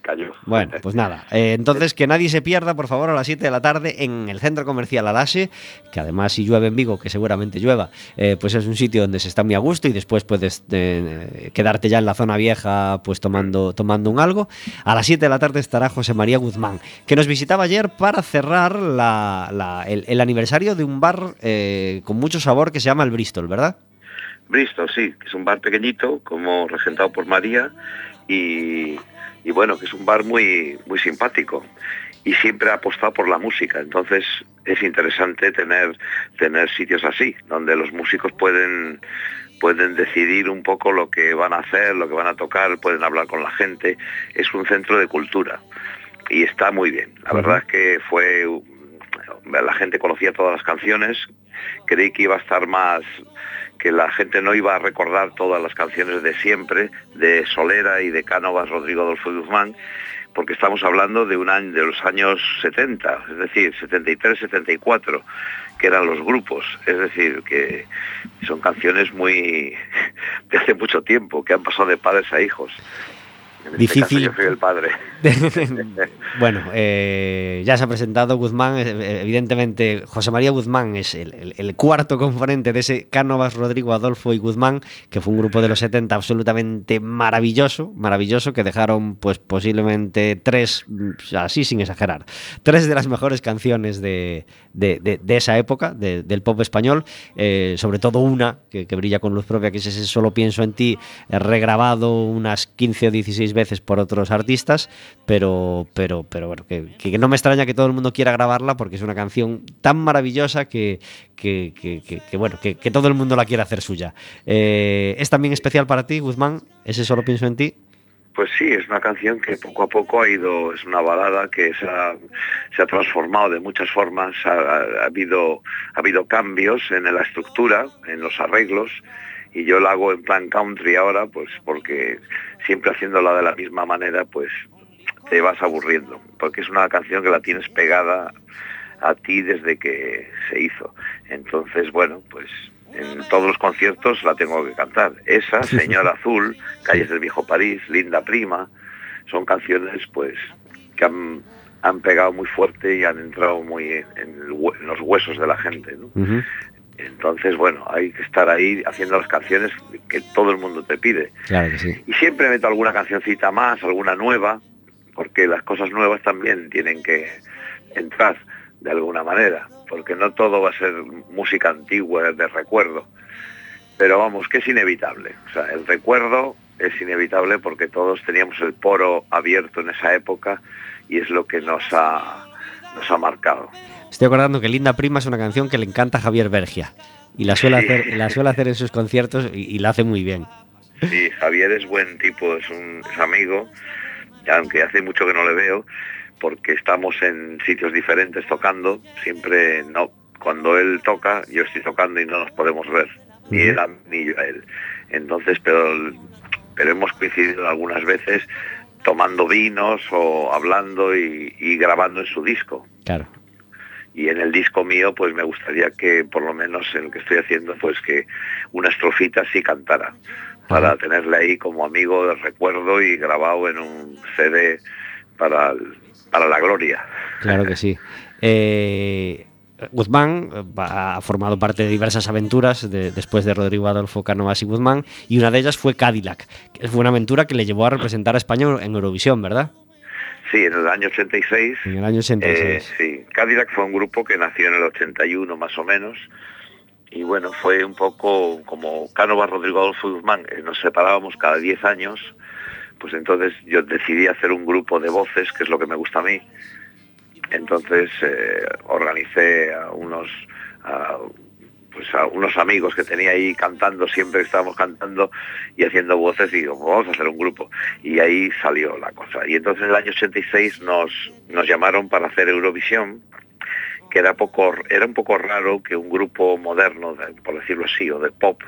cayó. Bueno, pues nada. Eh, entonces, que nadie se pierda, por favor, a las 7 de la tarde en el centro comercial Alase, que además, si llueve en Vigo, que seguramente llueva, eh, pues es un sitio donde se está muy a gusto y después puedes eh, quedarte ya en la zona vieja, pues tomando, tomando un algo. A las 7 de la tarde estará José María Guzmán, que nos visitaba ayer para cerrar la- la- el, el aniversario de un bar con mucho sabor que se llama el Bristol, ¿verdad? Bristol, sí, que es un bar pequeñito, como regentado por María, y, y bueno, que es un bar muy, muy simpático y siempre ha apostado por la música. Entonces es interesante tener, tener sitios así, donde los músicos pueden, pueden decidir un poco lo que van a hacer, lo que van a tocar, pueden hablar con la gente. Es un centro de cultura y está muy bien. La verdad es que fue la gente conocía todas las canciones, creí que iba a estar más que la gente no iba a recordar todas las canciones de siempre, de Solera y de Cánovas, Rodrigo Adolfo Guzmán, porque estamos hablando de un año de los años 70, es decir, 73, 74, que eran los grupos, es decir, que son canciones muy de hace mucho tiempo, que han pasado de padres a hijos. En este Difícil. caso yo soy el padre. bueno, eh, ya se ha presentado Guzmán. eh, Evidentemente, José María Guzmán es el, cuarto componente de ese Cánovas, Rodrigo, Adolfo y Guzmán, que fue un grupo de los 70 absolutamente maravilloso, maravilloso, que dejaron, pues posiblemente tres, mm, así sin exagerar, tres de las mejores canciones de, esa época, de- del pop español, eh, sobre todo una que, que brilla con luz propia, que es ese Solo pienso en ti, regrabado unas 15 o 16 veces por otros artistas, pero, pero, pero bueno, que, no me extraña que todo el mundo quiera grabarla porque es una canción tan maravillosa que, que, que- bueno, que, todo el mundo la quiere hacer suya. Eh, ¿Es también especial para ti, Guzmán? ¿Ese Solo pienso en ti? Pues sí, es una canción que poco a poco ha ido, es una balada que se ha, se ha transformado de muchas formas, ha- ha habido, ha habido cambios en la estructura, en los arreglos, y yo la hago en plan country ahora, pues porque siempre haciéndola de la misma manera, pues te vas aburriendo, porque es una canción que la tienes pegada a ti desde que se hizo. Entonces, bueno, pues en todos los conciertos la tengo que cantar. Esa, Señora Azul, Calles del Viejo París, Linda Prima, son canciones pues que han, han pegado muy fuerte y han entrado muy en, los huesos de la gente. Entonces, bueno, hay que estar ahí haciendo las canciones que todo el mundo te pide. Claro que sí. Y siempre meto alguna cancioncita más, alguna nueva, porque las cosas nuevas también tienen que entrar de alguna manera, porque no todo va a ser música antigua de recuerdo. Pero vamos, que es inevitable. O sea, el recuerdo es inevitable porque todos teníamos el poro abierto en esa época y es lo que nos ha, nos ha marcado. Estoy acordando que Linda Prima es una canción que le encanta a Javier Bergia. Y la suele Sí. hacer, la suele hacer en sus conciertos y, y la hace muy bien. Sí, Javier es buen tipo, es un es amigo, aunque hace mucho que no le veo, porque estamos en sitios diferentes tocando, siempre no, cuando él toca, yo estoy tocando y no nos podemos ver, ni él a ni yo a él. Entonces, pero, pero hemos coincidido algunas veces tomando vinos o hablando y, y grabando en su disco. Claro. Y en el disco mío, pues me gustaría que, por lo menos en lo que estoy haciendo, pues que una estrofita sí cantara, para tenerle ahí como amigo de recuerdo y grabado en un CD para, el- para la gloria. Claro que sí. Eh, Guzmán ha formado parte de diversas aventuras de- después de Rodrigo Adolfo Cánovas y Guzmán, y una de ellas fue Cadillac. que Fue una aventura que le llevó a representar a España en Eurovisión, ¿verdad? Sí, en el año 86. En el año 86. eh, sí, Cadillac fue un grupo que nació en el 81 más o menos. Y bueno, fue un poco como Cánovas, Rodrigo Adolfo Guzmán, eh, nos separábamos cada 10 años, pues entonces yo decidí hacer un grupo de voces, que es lo que me gusta a mí. Entonces eh, organicé a unos, a, pues a unos amigos que tenía ahí cantando, siempre estábamos cantando y haciendo voces y digo, "Pues vamos a hacer un grupo. Y ahí salió la cosa. Y entonces en el año 86 nos, nos llamaron para hacer Eurovisión, que era, poco, era un poco raro que un grupo moderno, de- por decirlo así, o de pop,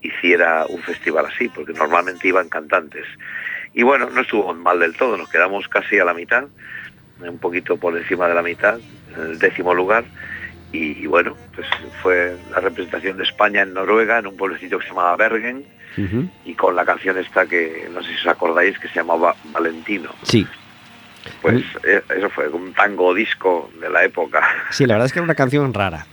hiciera un festival así, porque normalmente iban cantantes. Y bueno, no estuvo mal del todo, nos quedamos casi a la mitad, un poquito por encima de la mitad, en el décimo lugar. Y, y bueno, pues fue la representación de España en Noruega, en un pueblecito que se llamaba Bergen, y con la canción esta que no sé si os acordáis, que se llamaba Valentino. Sí, Pues eh, eso fue un tango disco de la época. sí, la verdad es que era una canción rara.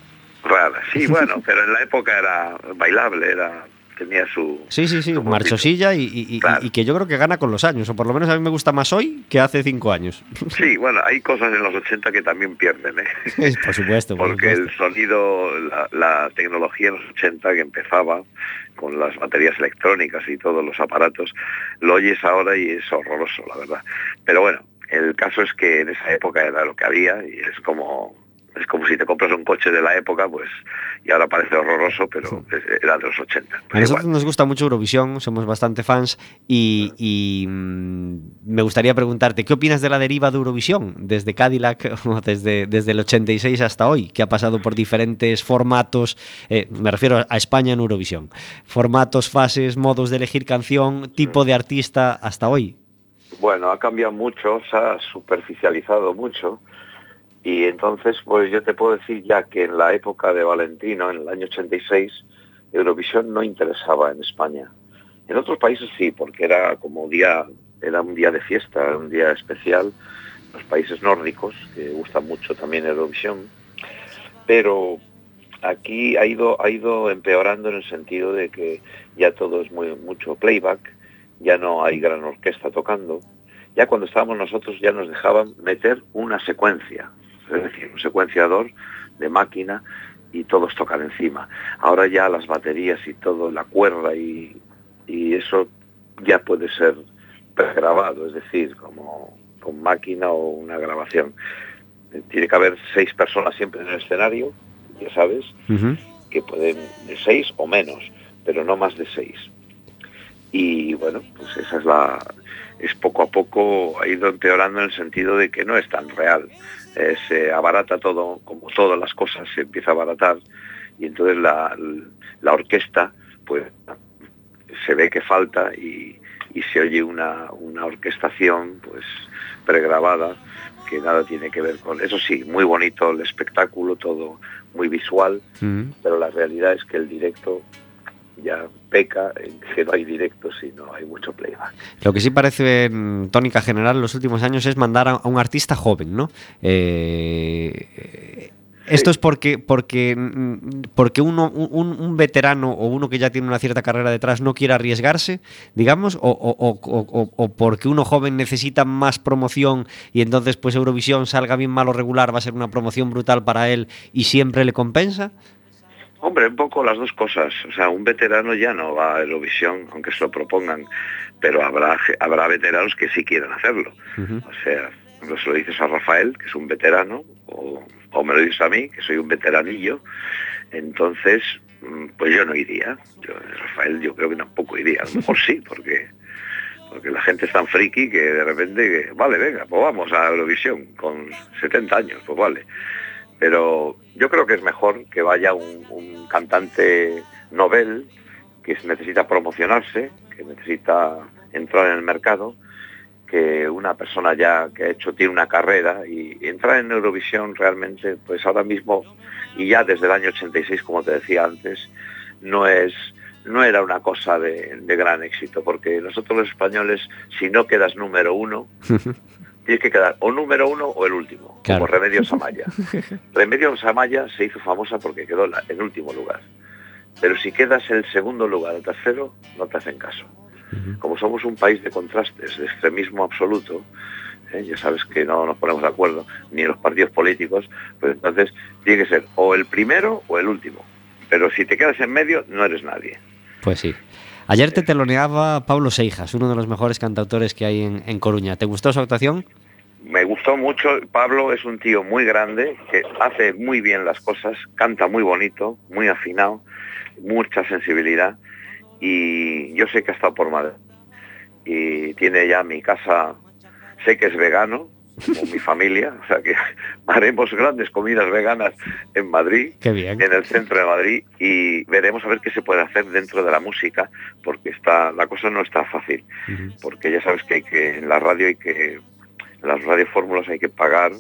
rara. Sí, bueno, pero en la época era bailable, era tenía su... Sí, sí, sí, marchosilla y, y- y- Claro. y que yo creo que gana con los años, o por lo menos a mí me gusta más hoy que hace cinco años. Sí, bueno, hay cosas en los 80 que también pierden, ¿eh? por supuesto, por Porque el sonido, la, la tecnología en los 80 que empezaba con las baterías electrónicas y todos los aparatos, lo oyes ahora y es horroroso, la verdad. Pero bueno, el caso es que en esa época era lo que había y es como es como si te compras un coche de la época, pues y ahora parece horroroso, pero era de los 80. A nosotros igual. nos gusta mucho Eurovisión, somos bastante fans y, y, mm, me gustaría preguntarte, ¿qué opinas de la deriva de Eurovisión desde Cadillac desde, desde el 86 hasta hoy, que ha pasado por diferentes formatos, eh, me refiero a España en Eurovisión, formatos, fases, modos de elegir canción, tipo de artista hasta hoy? Bueno, ha cambiado mucho, se ha superficializado mucho y entonces pues yo te puedo decir ya que en la época de Valentino, en el año 86, Eurovisión no interesaba en España. En otros países sí, porque era como día, era un día de fiesta, un día especial. Los países nórdicos, que gustan mucho también Eurovisión, pero aquí ha ido, ha ido empeorando en el sentido de que ya todo es muy, mucho playback, ya no hay gran orquesta tocando. Ya cuando estábamos nosotros ya nos dejaban meter una secuencia, es decir, un secuenciador de máquina y todos tocan encima. Ahora ya las baterías y todo, la cuerda y, y eso ya puede ser pregrabado, es decir, como con máquina o una grabación. Eh, Tiene que haber seis personas siempre en el escenario, ya sabes, que pueden de seis o menos, pero no más de seis. Y bueno, pues esa es la es poco a poco ha ido empeorando en el sentido de que no es tan real. Eh, se abarata todo, como todas las cosas, se empieza a abaratar y entonces la, la orquesta pues se ve que falta y, y se oye una, una orquestación pues pregrabada que nada tiene que ver con eso sí muy bonito el espectáculo todo muy visual pero la realidad es que el directo ya peca en que no hay directo sino hay mucho playback Lo que sí parece en tónica general en los últimos años es mandar a, un artista joven, ¿no? Eh, esto es porque, porque, porque uno, un, un veterano o uno que ya tiene una cierta carrera detrás no quiere arriesgarse, digamos, o, o- o- o- o porque uno joven necesita más promoción y entonces pues Eurovisión salga bien mal o regular, va a ser una promoción brutal para él y siempre le compensa. Hombre, un poco las dos cosas. O sea, un veterano ya no va a Eurovisión, aunque se lo propongan, pero habrá, habrá veteranos que sí quieren hacerlo. O sea, no se lo dices a Rafael, que es un veterano, o, o me lo dices a mí, que soy un veteranillo, entonces, mm, pues yo no iría. Yo, Rafael, yo creo que tampoco iría. A lo mejor sí, porque porque la gente es tan friki que de repente, vale, venga, pues vamos a Eurovisión con 70 años, pues vale. Pero yo creo que es mejor que vaya un, cantante novel que necesita promocionarse, que necesita entrar en el mercado, que una persona ya que ha hecho, tiene una carrera y entrar en Eurovisión realmente, pues ahora mismo, y ya desde el año 86, como te decía antes, no es no era una cosa de gran éxito, porque nosotros los españoles, si no quedas número uno, tienes que quedar o número uno o el último, Claro. como Remedios Amaya. Remedios Amaya se hizo famosa porque quedó en último lugar. Pero si quedas en el segundo lugar, el tercero, no te hacen caso. Como somos un país de contrastes, de extremismo absoluto, ¿eh? ya sabes que no nos ponemos de acuerdo ni en los partidos políticos, pues entonces tiene que ser o el primero o el último. Pero si te quedas en medio, no eres nadie. Pues sí. Ayer te teloneaba Pablo Seijas, uno de los mejores cantautores que hay en, en Coruña. ¿Te gustó su actuación? Me gustó mucho, Pablo es un tío muy grande, que hace muy bien las cosas, canta muy bonito, muy afinado, mucha sensibilidad y yo sé que ha estado por Madrid y tiene ya mi casa, sé que es vegano, como mi familia, o sea que haremos grandes comidas veganas en Madrid, Qué bien. en el centro de Madrid y veremos a ver qué se puede hacer dentro de la música, porque está, la cosa no está fácil porque ya sabes que hay que en la radio hay que en las radiofórmulas hay que pagar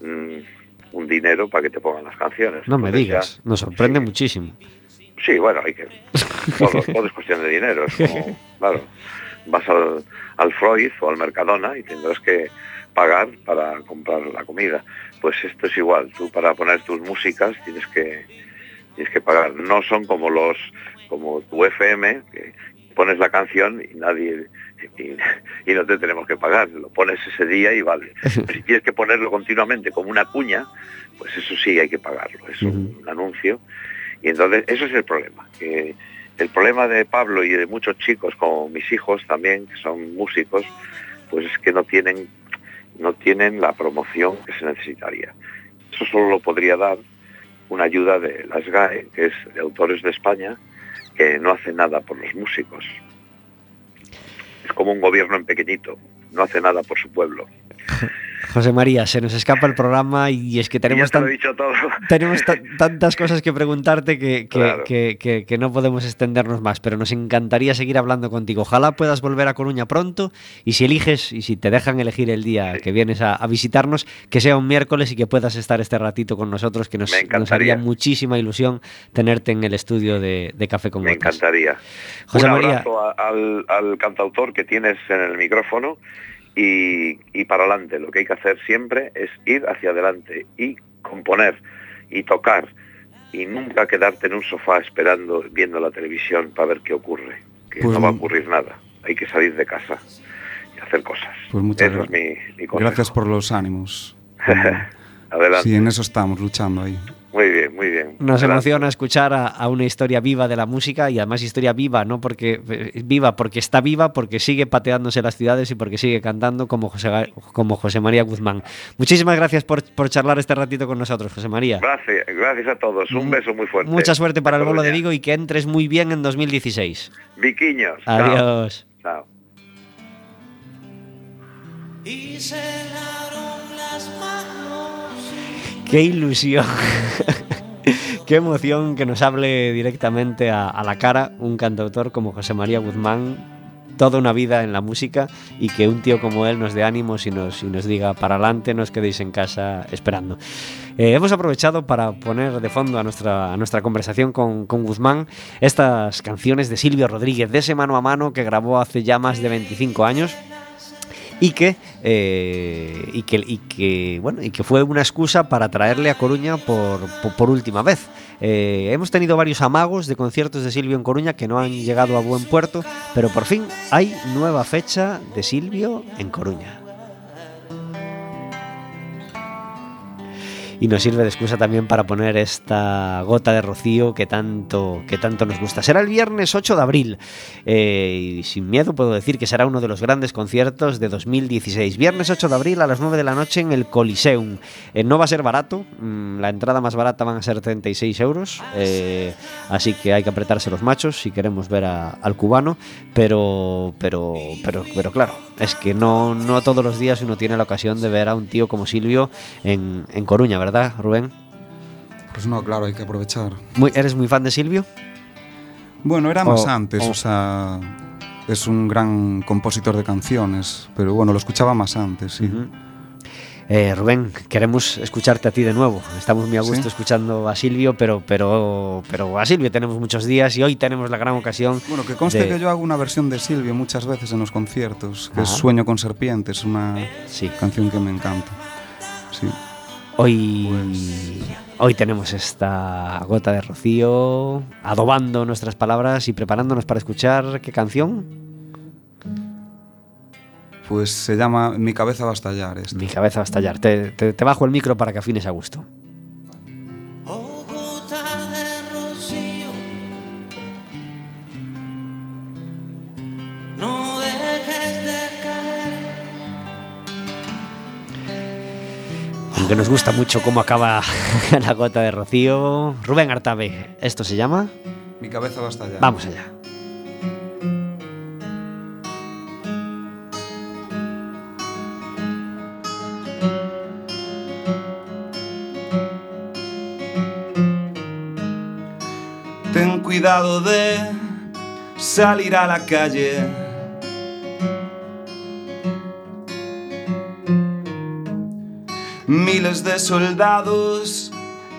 mm, un dinero para que te pongan las canciones. No me digas, nos sorprende muchísimo. sí, bueno, hay que todo, todo es cuestión de dinero, es como, claro, vas al, al Freud o al Mercadona y tendrás que pagar para comprar la comida. Pues esto es igual, tú para poner tus músicas tienes que tienes que pagar. No son como los, como tu FM, que pones la canción y nadie y, y no te tenemos que pagar, lo pones ese día y vale. Pero si tienes que ponerlo continuamente como una cuña, pues eso sí hay que pagarlo, es un anuncio. Y entonces eso es el problema, que el problema de Pablo y de muchos chicos como mis hijos también, que son músicos, pues es que no tienen, no tienen la promoción que se necesitaría. Eso solo lo podría dar una ayuda de las GAE, que es de Autores de España, que no hace nada por los músicos. Es como un gobierno en pequeñito, no hace nada por su pueblo. José María, se nos escapa el programa y es que tenemos, tan- he dicho todo. tenemos ta- tantas cosas que preguntarte que, que- Claro. que- no podemos extendernos más, pero nos encantaría seguir hablando contigo. Ojalá puedas volver a Coruña pronto y si eliges y si te dejan elegir el día Sí. que vienes a, a visitarnos, que sea un miércoles y que puedas estar este ratito con nosotros, que nos, nos haría muchísima ilusión tenerte en el estudio de, de Café con Me Gotas. encantaría. José un María. abrazo a- al, al cantautor que tienes en el micrófono y, y para adelante. Lo que hay que hacer siempre es ir hacia adelante y componer y tocar y nunca quedarte en un sofá esperando, viendo la televisión para ver qué ocurre. Que Pues no va a ocurrir nada. Hay que salir de casa y hacer cosas. Pues muchas Eso es gra- mi, mi. Gracias por los ánimos. Adelante. Sí, en eso estamos, luchando ahí. Muy bien, muy bien. Nos emociona escuchar a, a una historia viva de la música y además historia viva, no porque eh, viva porque está viva, porque sigue pateándose las ciudades y porque sigue cantando como José, como José María Guzmán. Muchísimas gracias por, por charlar este ratito con nosotros, José María. Gracias, gracias a todos. Un beso muy fuerte. Mucha suerte para el bolo de. Vigo y que entres muy bien en 2016. Viquiños. Adiós. Chao. y se lavaron las manos. Qué ilusión. Qué emoción que nos hable directamente a, a la cara un cantautor como José María Guzmán, toda una vida en la música y que un tío como él nos dé ánimos y nos, y nos diga para adelante, no os quedéis en casa esperando. Eh, hemos aprovechado para poner de fondo a nuestra, a nuestra conversación con, con Guzmán estas canciones de Silvio Rodríguez, de ese mano a mano que grabó hace ya más de 25 años y que, eh, y que y que bueno y que fue una excusa para traerle a Coruña por, por, última vez. Eh, hemos tenido varios amagos de conciertos de Silvio en Coruña que no han llegado a buen puerto, pero por fin hay nueva fecha de Silvio en Coruña. Y nos sirve de excusa también para poner esta gota de rocío que tanto, que tanto nos gusta. Será el viernes 8 de abril eh, y sin miedo puedo decir que será uno de los grandes conciertos de 2016. Viernes 8 de abril a las 9 de la noche en el Coliseum. Eh, no va a ser barato, mm, la entrada más barata van a ser 36 euros, eh, así que hay que apretarse los machos si queremos ver al cubano, pero, pero, pero, pero claro, es que no, no todos los días uno tiene la ocasión de ver a un tío como Silvio en, en Coruña, ¿verdad, Rubén? Pues no, claro, hay que aprovechar. Muy, ¿Eres muy fan de Silvio? Bueno, era más O- antes, o- o sea, es un gran compositor de canciones, pero bueno, lo escuchaba más antes, sí. Eh, Rubén, queremos escucharte a ti de nuevo. Estamos muy a gusto Sí. escuchando a Silvio, pero, pero, pero a Silvio tenemos muchos días y hoy tenemos la gran ocasión. Bueno, que conste de- que yo hago una versión de Silvio muchas veces en los conciertos, que es. Sueño con serpientes, una Sí, canción que me encanta. Sí. Hoy, Pues- hoy tenemos esta gota de rocío, adobando nuestras palabras y preparándonos para escuchar qué canción. Pues se llama Mi cabeza va a estallar. esta. Mi cabeza va a estallar. Te, te- te bajo el micro para que afines a gusto. Aunque nos gusta mucho cómo acaba la gota de rocío. Rubén Artabe, ¿esto se llama? Mi cabeza va a estallar. Vamos allá. Ten cuidado de salir a la calle. De soldados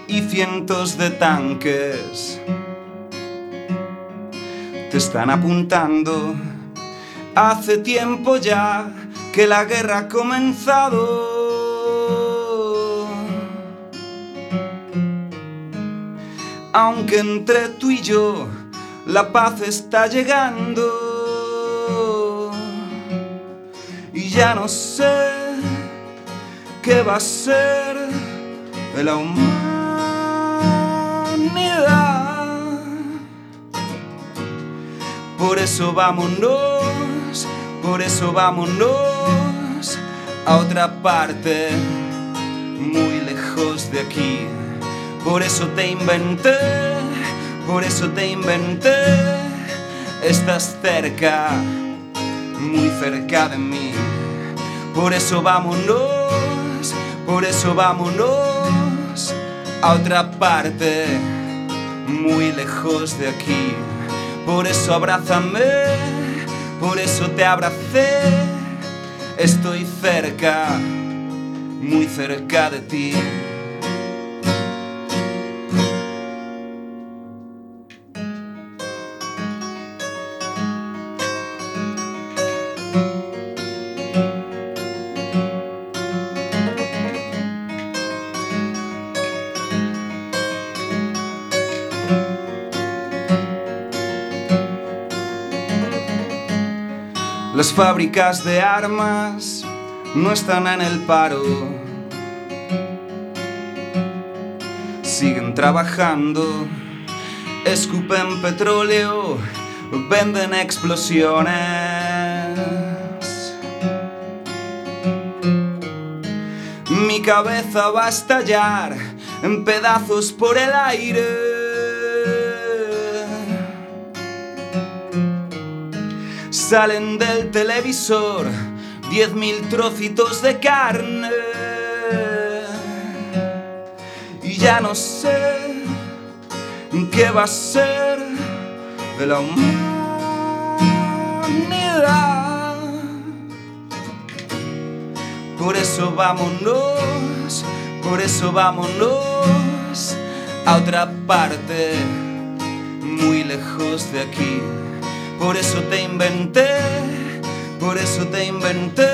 y cientos de tanques te están apuntando. Hace tiempo ya que la guerra ha comenzado. aunque entre tú y yo la paz está llegando. Y ya no sé qué va a ser de la humanidad. Por eso vámonos, por eso vámonos a otra parte, muy lejos de aquí. Por eso te inventé, por eso te inventé. Estás cerca, muy cerca de mí. Por eso vámonos, por eso vámonos a otra parte, muy lejos de aquí. Por eso abrázame, por eso te abracé. Estoy cerca, muy cerca de ti. Fábricas de armas no están en el paro. Siguen trabajando, escupen petróleo, venden explosiones. Mi cabeza va a estallar en pedazos por el aire. Salen del televisor diez mil trocitos de carne. Y ya no sé qué va a ser de la humanidad. Por eso vámonos, por eso vámonos a otra parte, muy lejos de aquí. Por eso te inventé, por eso te inventé.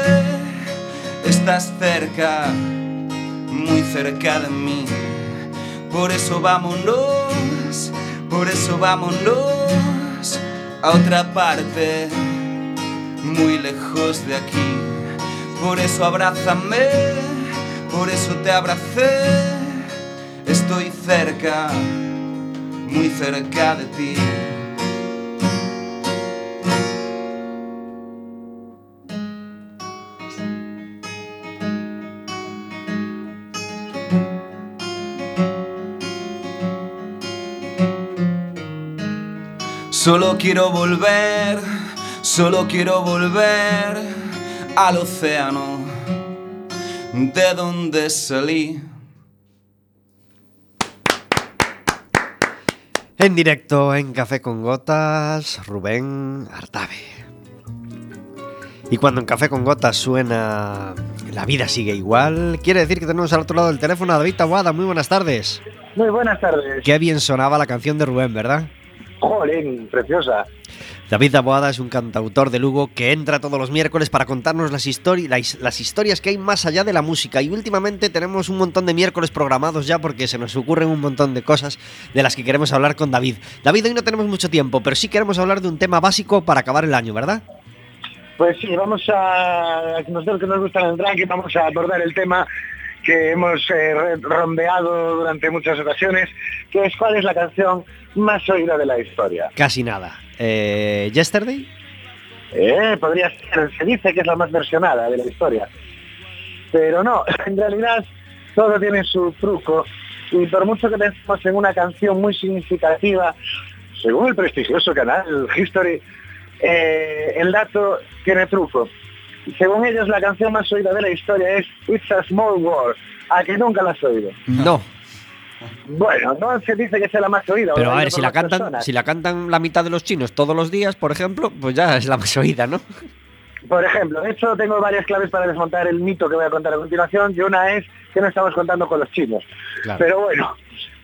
Estás cerca, muy cerca de mí. Por eso vámonos, por eso vámonos a otra parte, muy lejos de aquí. Por eso abrázame, por eso te abracé. Estoy cerca, muy cerca de ti. Solo quiero volver, solo quiero volver al océano de donde salí. En directo en Café con Gotas, Rubén Artabe. Y cuando en Café con Gotas suena La vida sigue igual, quiere decir que tenemos al otro lado del teléfono a David Taboada. Muy buenas tardes. Muy buenas tardes. Qué bien sonaba la canción de Rubén, ¿verdad? Jolín, preciosa. David Taboada es un cantautor de Lugo que entra todos los miércoles para contarnos las, histori- las, las historias que hay más allá de la música. Y últimamente tenemos un montón de miércoles programados ya porque se nos ocurren un montón de cosas de las que queremos hablar con David. David, hoy no tenemos mucho tiempo, pero sí queremos hablar de un tema básico para acabar el año, ¿verdad? Pues sí, vamos a, nosotros que nos gusta el ranking, vamos a abordar el tema que hemos eh, rondeado durante muchas ocasiones, que es cuál es la canción más oída de la historia. Casi nada. Eh, ¿Yesterday? Eh, podría ser, se dice que es la más versionada de la historia. Pero no, en realidad todo tiene su truco y por mucho que pensemos en una canción muy significativa, según el prestigioso canal History, eh, el dato tiene truco. Según ellos, la canción más oída de la historia es It's a Small World, a que nunca la has oído. No. Bueno, no se dice que sea la más oída. Pero a ver, si la cantan, personas. si la cantan la mitad de los chinos todos los días, por ejemplo, pues ya es la más oída, ¿no? Por ejemplo, de hecho tengo varias claves para desmontar el mito que voy a contar a continuación y una es que no estamos contando con los chinos. Claro. Pero bueno,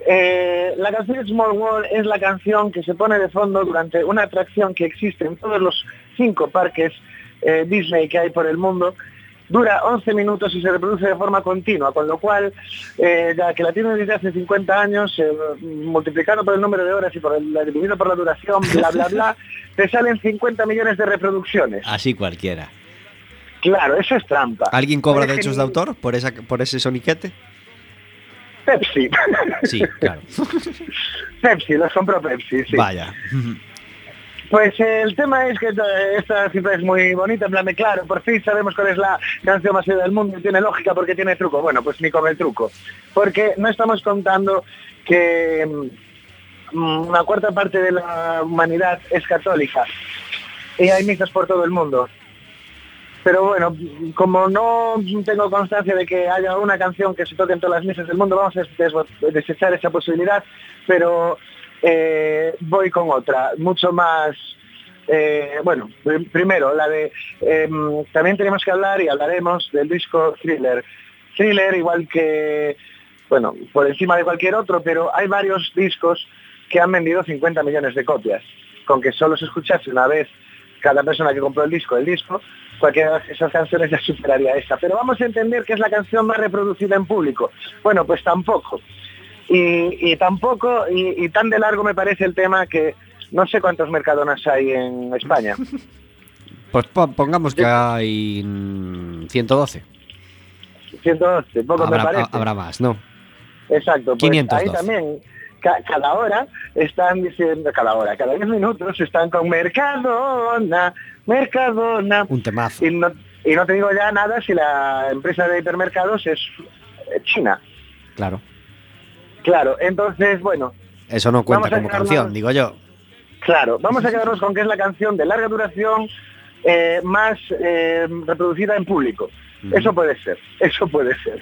eh, la canción Small World es la canción que se pone de fondo durante una atracción que existe en todos los cinco parques eh, Disney que hay por el mundo dura 11 minutos y se reproduce de forma continua, con lo cual, eh, ya que la tiene desde hace 50 años, eh, multiplicando por el número de horas y por el, dividido por la duración, bla, bla, bla, te salen 50 millones de reproducciones. Así cualquiera. Claro, eso es trampa. ¿Alguien cobra Pero derechos de autor por, esa, por ese soniquete? Pepsi. Sí, claro. Pepsi, los compró Pepsi, sí. Vaya. Pues el tema es que esta cifra es muy bonita, en plan de claro, por fin sabemos cuál es la canción más del mundo tiene lógica porque tiene truco. Bueno, pues ni con el truco. Porque no estamos contando que mm, una cuarta parte de la humanidad es católica y hay misas por todo el mundo. Pero bueno, como no tengo constancia de que haya una canción que se toque en todas las misas del mundo, vamos a des- desechar esa posibilidad, pero eh, voy con otra, mucho más, eh, bueno, pr- primero la de, em, también tenemos que hablar y hablaremos del disco Thriller. Thriller, igual que, bueno, por encima de cualquier otro, pero hay varios discos que han vendido 50 millones de copias, con que solo se escuchase una vez cada persona que compró el disco, el disco, cualquiera de esas canciones ya superaría esta. Pero vamos a entender que es la canción más reproducida en público. Bueno, pues tampoco. Y, y tampoco, y, y tan de largo me parece el tema que no sé cuántos mercadonas hay en España. Pues po- pongamos que hay mm, 112. 112, poco me Habrá, parece. habrá más, ¿no? Exacto, pues 512. ahí también ca- cada hora están diciendo, cada hora, cada 10 minutos están con Mercadona, Mercadona. Un temazo. Y no, y no te digo ya nada si la empresa de hipermercados es China. Claro. Claro, entonces, bueno, Eso no cuenta como quedarnos- canción, digo yo. claro, vamos a quedarnos con que es la canción de larga duración eh, más eh, reproducida en público. Eso puede ser, eso puede ser.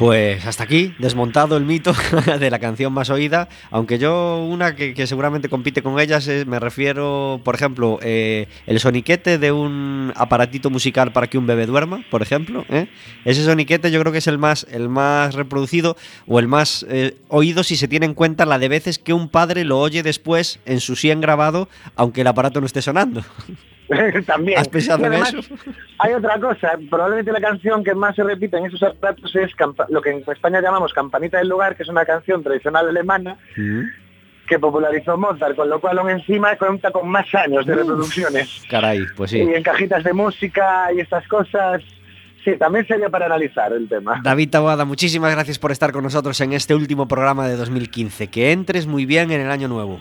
Pues hasta aquí, desmontado el mito de la canción más oída, aunque yo una que, que seguramente compite con ellas, es- me refiero, por ejemplo, eh, el soniquete de un aparatito musical para que un bebé duerma, por ejemplo. ¿eh? Ese soniquete yo creo que es el más, el más reproducido o el más eh, oído si se tiene en cuenta la de veces que un padre lo oye después en su 100 grabado, aunque el aparato no esté sonando. También. ¿Has pensado Y en además, eso? Hay otra cosa, probablemente la canción que más se repite en esos aparatos es lo que en España llamamos Campanita del Lugar, que es una canción tradicional alemana que popularizó Mozart, con lo cual aún encima cuenta con más años de reproducciones. Caray, pues sí. Y en cajitas de música y estas cosas, sí, también sería para analizar el tema. David Taboada, muchísimas gracias por estar con nosotros en este último programa de 2015. Que entres muy bien en el año nuevo.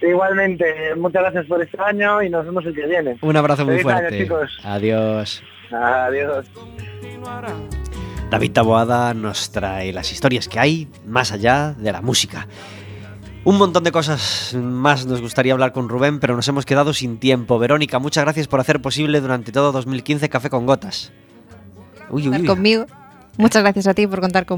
Igualmente, muchas gracias por este año y nos vemos el que viene. Un abrazo muy año, fuerte. chicos. Adiós. Adiós. David Taboada nos trae las historias que hay más allá de la música. Un montón de cosas más nos gustaría hablar con Rubén, pero nos hemos quedado sin tiempo. Verónica, muchas gracias por hacer posible durante todo 2015 Café con Gotas. Uy, uy. conmigo. Muchas gracias a ti por contar conmigo.